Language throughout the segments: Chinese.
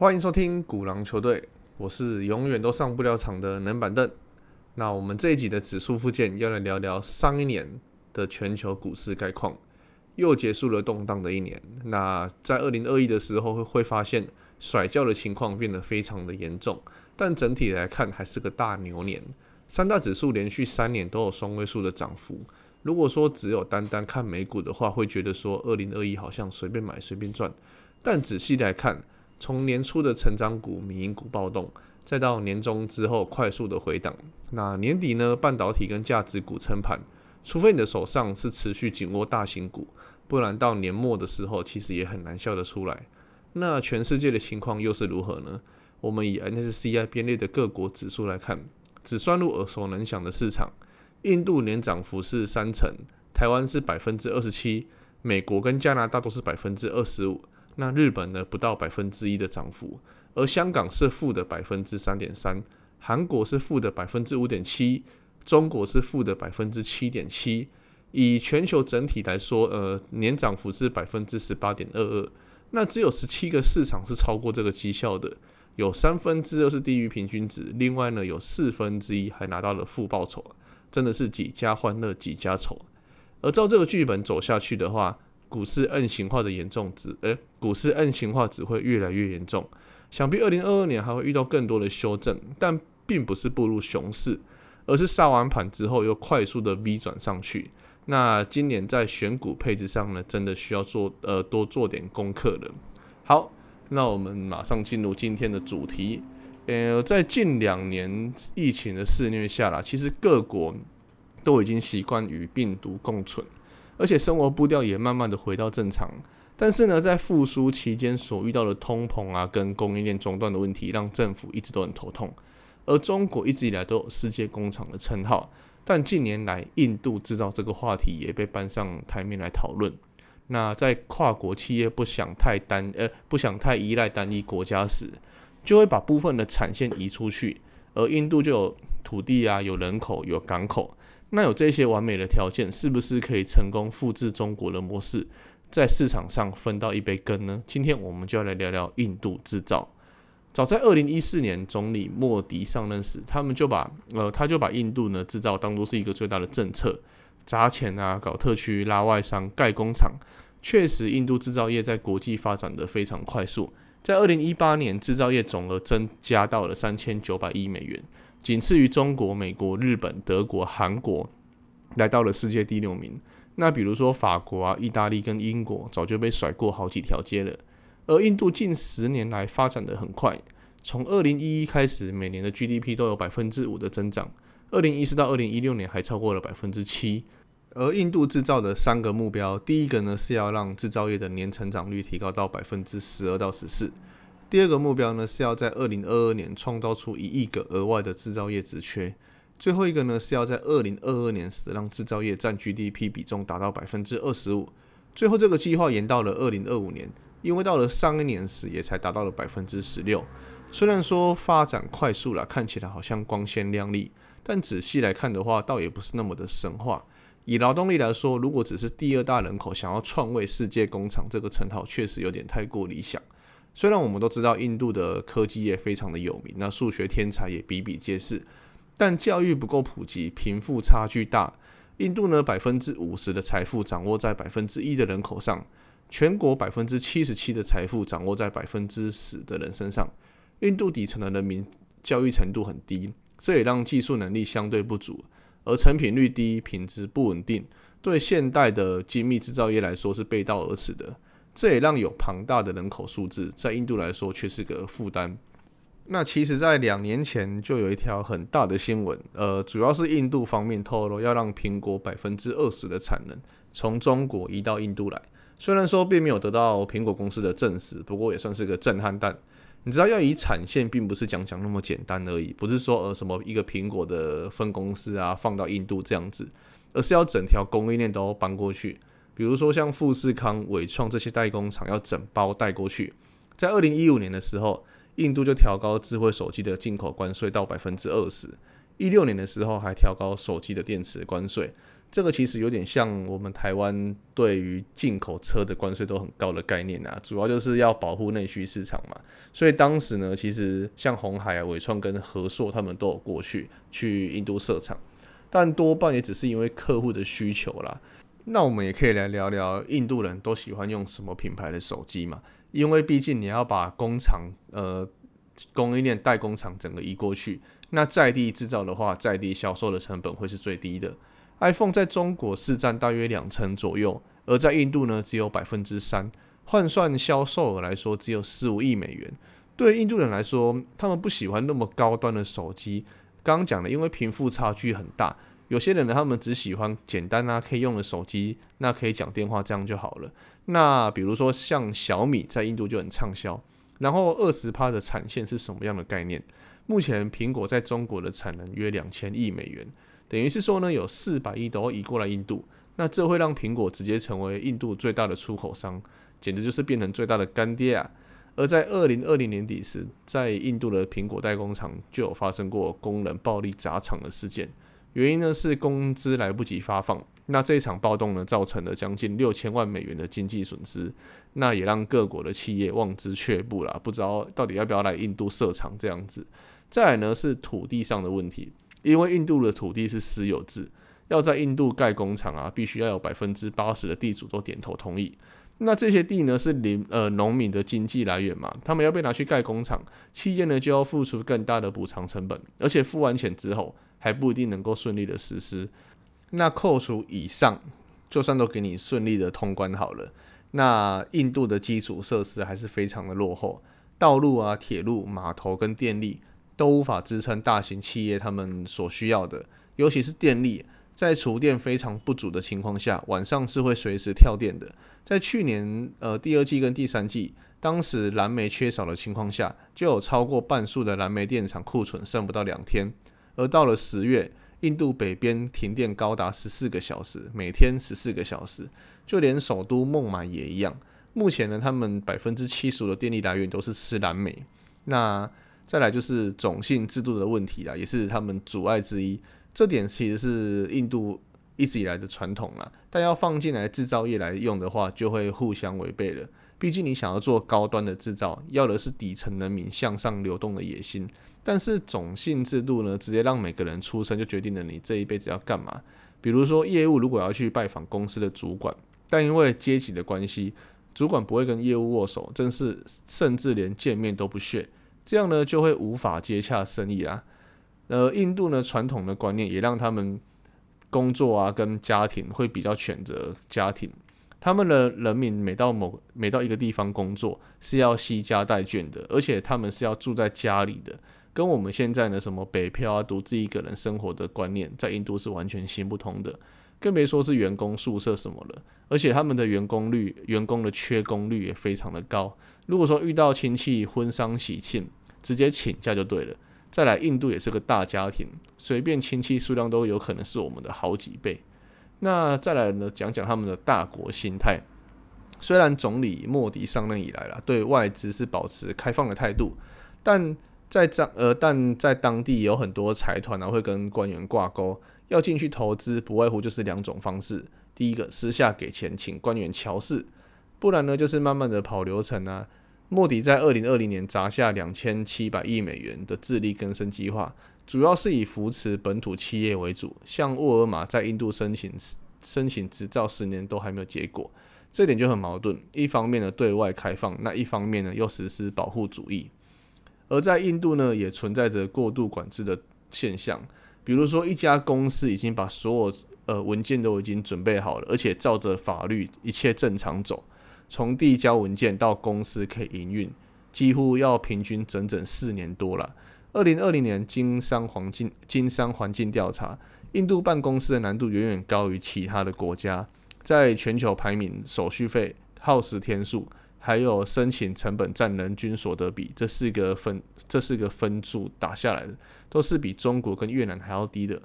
欢迎收听古狼球队，我是永远都上不了场的冷板凳。那我们这一集的指数附件要来聊聊上一年的全球股市概况，又结束了动荡的一年。那在二零二一的时候会会发现甩轿的情况变得非常的严重，但整体来看还是个大牛年。三大指数连续三年都有双位数的涨幅。如果说只有单单看美股的话，会觉得说二零二一好像随便买随便赚。但仔细来看，从年初的成长股、民营股暴动，再到年终之后快速的回档，那年底呢，半导体跟价值股撑盘。除非你的手上是持续紧握大型股，不然到年末的时候，其实也很难笑得出来。那全世界的情况又是如何呢？我们以 NSCI 编列的各国指数来看。只算入耳熟能详的市场，印度年涨幅是三成，台湾是百分之二十七，美国跟加拿大都是百分之二十五，那日本呢不到百分之一的涨幅，而香港是负的百分之三点三，韩国是负的百分之五点七，中国是负的百分之七点七，以全球整体来说，呃，年涨幅是百分之十八点二二，那只有十七个市场是超过这个绩效的。有三分之二是低于平均值，另外呢有四分之一还拿到了负报酬，真的是几家欢乐几家愁。而照这个剧本走下去的话，股市 N 型化的严重值，诶，股市 N 型化只会越来越严重。想必二零二二年还会遇到更多的修正，但并不是步入熊市，而是杀完盘之后又快速的 V 转上去。那今年在选股配置上呢，真的需要做呃多做点功课了。好。那我们马上进入今天的主题。呃，在近两年疫情的肆虐下啦，其实各国都已经习惯与病毒共存，而且生活步调也慢慢的回到正常。但是呢，在复苏期间所遇到的通膨啊，跟供应链中断的问题，让政府一直都很头痛。而中国一直以来都有世界工厂的称号，但近年来印度制造这个话题也被搬上台面来讨论。那在跨国企业不想太单呃不想太依赖单一国家时，就会把部分的产线移出去。而印度就有土地啊，有人口，有港口，那有这些完美的条件，是不是可以成功复制中国的模式，在市场上分到一杯羹呢？今天我们就要来聊聊印度制造。早在二零一四年，总理莫迪上任时，他们就把呃他就把印度呢制造当做是一个最大的政策。砸钱啊，搞特区、拉外商、盖工厂，确实，印度制造业在国际发展的非常快速。在二零一八年，制造业总额增加到了三千九百亿美元，仅次于中国、美国、日本、德国、韩国，来到了世界第六名。那比如说法国啊、意大利跟英国，早就被甩过好几条街了。而印度近十年来发展的很快，从二零一一开始，每年的 GDP 都有百分之五的增长，二零一四到二零一六年还超过了百分之七。而印度制造的三个目标，第一个呢是要让制造业的年成长率提高到百分之十二到十四；第二个目标呢是要在二零二二年创造出一亿个额外的制造业职缺；最后一个呢是要在二零二二年时让制造业占 GDP 比重达到百分之二十五。最后这个计划延到了二零二五年，因为到了上一年时也才达到了百分之十六。虽然说发展快速了，看起来好像光鲜亮丽，但仔细来看的话，倒也不是那么的神话。以劳动力来说，如果只是第二大人口想要创位世界工厂这个称号，确实有点太过理想。虽然我们都知道印度的科技业非常的有名，那数学天才也比比皆是，但教育不够普及，贫富差距大。印度呢，百分之五十的财富掌握在百分之一的人口上，全国百分之七十七的财富掌握在百分之十的人身上。印度底层的人民教育程度很低，这也让技术能力相对不足。而成品率低、品质不稳定，对现代的精密制造业来说是背道而驰的。这也让有庞大的人口数字在印度来说却是个负担。那其实，在两年前就有一条很大的新闻，呃，主要是印度方面透露要让苹果百分之二十的产能从中国移到印度来。虽然说并没有得到苹果公司的证实，不过也算是个震撼弹。你知道要以产线，并不是讲讲那么简单而已，不是说呃什么一个苹果的分公司啊放到印度这样子，而是要整条供应链都搬过去。比如说像富士康、伟创这些代工厂要整包带过去。在二零一五年的时候，印度就调高智慧手机的进口关税到百分之二十；一六年的时候还调高手机的电池关税。这个其实有点像我们台湾对于进口车的关税都很高的概念啊，主要就是要保护内需市场嘛。所以当时呢，其实像红海啊、伟创跟和硕他们都有过去去印度设厂，但多半也只是因为客户的需求啦。那我们也可以来聊聊印度人都喜欢用什么品牌的手机嘛？因为毕竟你要把工厂呃供应链代工厂整个移过去，那在地制造的话，在地销售的成本会是最低的。iPhone 在中国市占大约两成左右，而在印度呢只有百分之三，换算销售额来说只有十五亿美元。对印度人来说，他们不喜欢那么高端的手机。刚刚讲的，因为贫富差距很大，有些人呢他们只喜欢简单啊可以用的手机，那可以讲电话这样就好了。那比如说像小米在印度就很畅销。然后二十趴的产线是什么样的概念？目前苹果在中国的产能约两千亿美元。等于是说呢，有四百亿都要移过来印度，那这会让苹果直接成为印度最大的出口商，简直就是变成最大的干爹啊！而在二零二零年底时，在印度的苹果代工厂就有发生过工人暴力砸厂的事件，原因呢是工资来不及发放。那这一场暴动呢，造成了将近六千万美元的经济损失，那也让各国的企业望之却步啦，不知道到底要不要来印度设厂这样子。再来呢是土地上的问题。因为印度的土地是私有制，要在印度盖工厂啊，必须要有百分之八十的地主都点头同意。那这些地呢，是林呃农民的经济来源嘛？他们要被拿去盖工厂，企业呢就要付出更大的补偿成本，而且付完钱之后还不一定能够顺利的实施。那扣除以上，就算都给你顺利的通关好了，那印度的基础设施还是非常的落后，道路啊、铁路、码头跟电力。都无法支撑大型企业他们所需要的，尤其是电力，在储电非常不足的情况下，晚上是会随时跳电的。在去年呃第二季跟第三季，当时蓝煤缺少的情况下，就有超过半数的蓝煤电厂库存剩不到两天。而到了十月，印度北边停电高达十四个小时，每天十四个小时，就连首都孟买也一样。目前呢，他们百分之七十五的电力来源都是吃蓝煤。那再来就是种姓制度的问题啦，也是他们阻碍之一。这点其实是印度一直以来的传统啦，但要放进来制造业来用的话，就会互相违背了。毕竟你想要做高端的制造，要的是底层人民向上流动的野心。但是种姓制度呢，直接让每个人出生就决定了你这一辈子要干嘛。比如说业务如果要去拜访公司的主管，但因为阶级的关系，主管不会跟业务握手，真是甚至连见面都不屑。这样呢，就会无法接洽生意啦。呃，印度呢传统的观念也让他们工作啊跟家庭会比较选择家庭。他们的人民每到某每到一个地方工作是要惜家带眷的，而且他们是要住在家里的，跟我们现在呢什么北漂啊独自一个人生活的观念，在印度是完全行不通的。更别说是员工宿舍什么了，而且他们的员工率、员工的缺工率也非常的高。如果说遇到亲戚婚丧喜庆，直接请假就对了。再来，印度也是个大家庭，随便亲戚数量都有可能是我们的好几倍。那再来呢，讲讲他们的大国心态。虽然总理莫迪上任以来了，对外资是保持开放的态度，但在当呃，但在当地有很多财团呢会跟官员挂钩，要进去投资，不外乎就是两种方式：第一个，私下给钱请官员乔事；不然呢，就是慢慢的跑流程啊。莫迪在二零二零年砸下两千七百亿美元的智力更生计划，主要是以扶持本土企业为主。像沃尔玛在印度申请申请执照十年都还没有结果，这点就很矛盾。一方面呢对外开放，那一方面呢又实施保护主义。而在印度呢也存在着过度管制的现象，比如说一家公司已经把所有呃文件都已经准备好了，而且照着法律一切正常走。从递交文件到公司可以营运，几乎要平均整整四年多了。二零二零年经商环境经商环境调查，印度办公司的难度远远高于其他的国家，在全球排名，手续费、耗时天数，还有申请成本占人均所得比，这四个分这四个分数打下来的，都是比中国跟越南还要低的。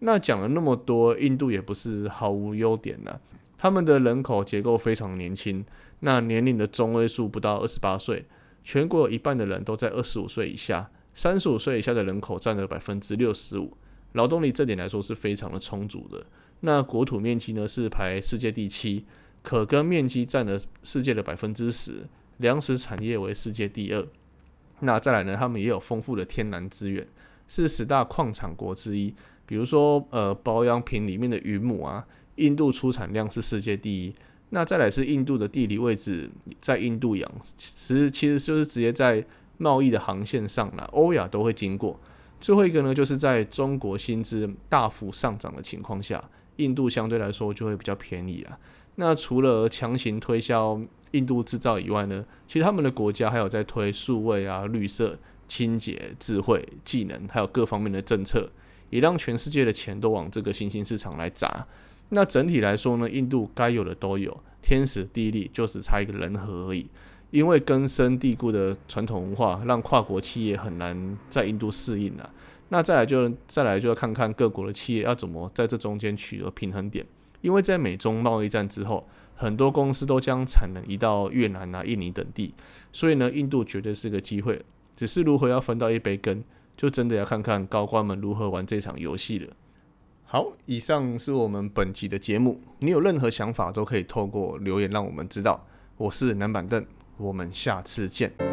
那讲了那么多，印度也不是毫无优点呐。他们的人口结构非常年轻，那年龄的中位数不到二十八岁，全国有一半的人都在二十五岁以下，三十五岁以下的人口占了百分之六十五。劳动力这点来说是非常的充足的。那国土面积呢是排世界第七，可耕面积占了世界的百分之十，粮食产业为世界第二。那再来呢，他们也有丰富的天然资源，是十大矿产国之一。比如说，呃，保养品里面的云母啊，印度出产量是世界第一。那再来是印度的地理位置在印度洋，其实其实就是直接在贸易的航线上啦，欧亚都会经过。最后一个呢，就是在中国薪资大幅上涨的情况下，印度相对来说就会比较便宜啦。那除了强行推销印度制造以外呢，其实他们的国家还有在推数位啊、绿色、清洁、智慧、技能，还有各方面的政策，也让全世界的钱都往这个新兴市场来砸。那整体来说呢，印度该有的都有，天时地利就是差一个人和而已。因为根深蒂固的传统文化，让跨国企业很难在印度适应啊。那再来就再来就要看看各国的企业要怎么在这中间取得平衡点。因为在美中贸易战之后，很多公司都将产能移到越南啊、印尼等地，所以呢，印度绝对是个机会。只是如何要分到一杯羹，就真的要看看高官们如何玩这场游戏了。好，以上是我们本集的节目。你有任何想法都可以透过留言让我们知道。我是南板凳，我们下次见。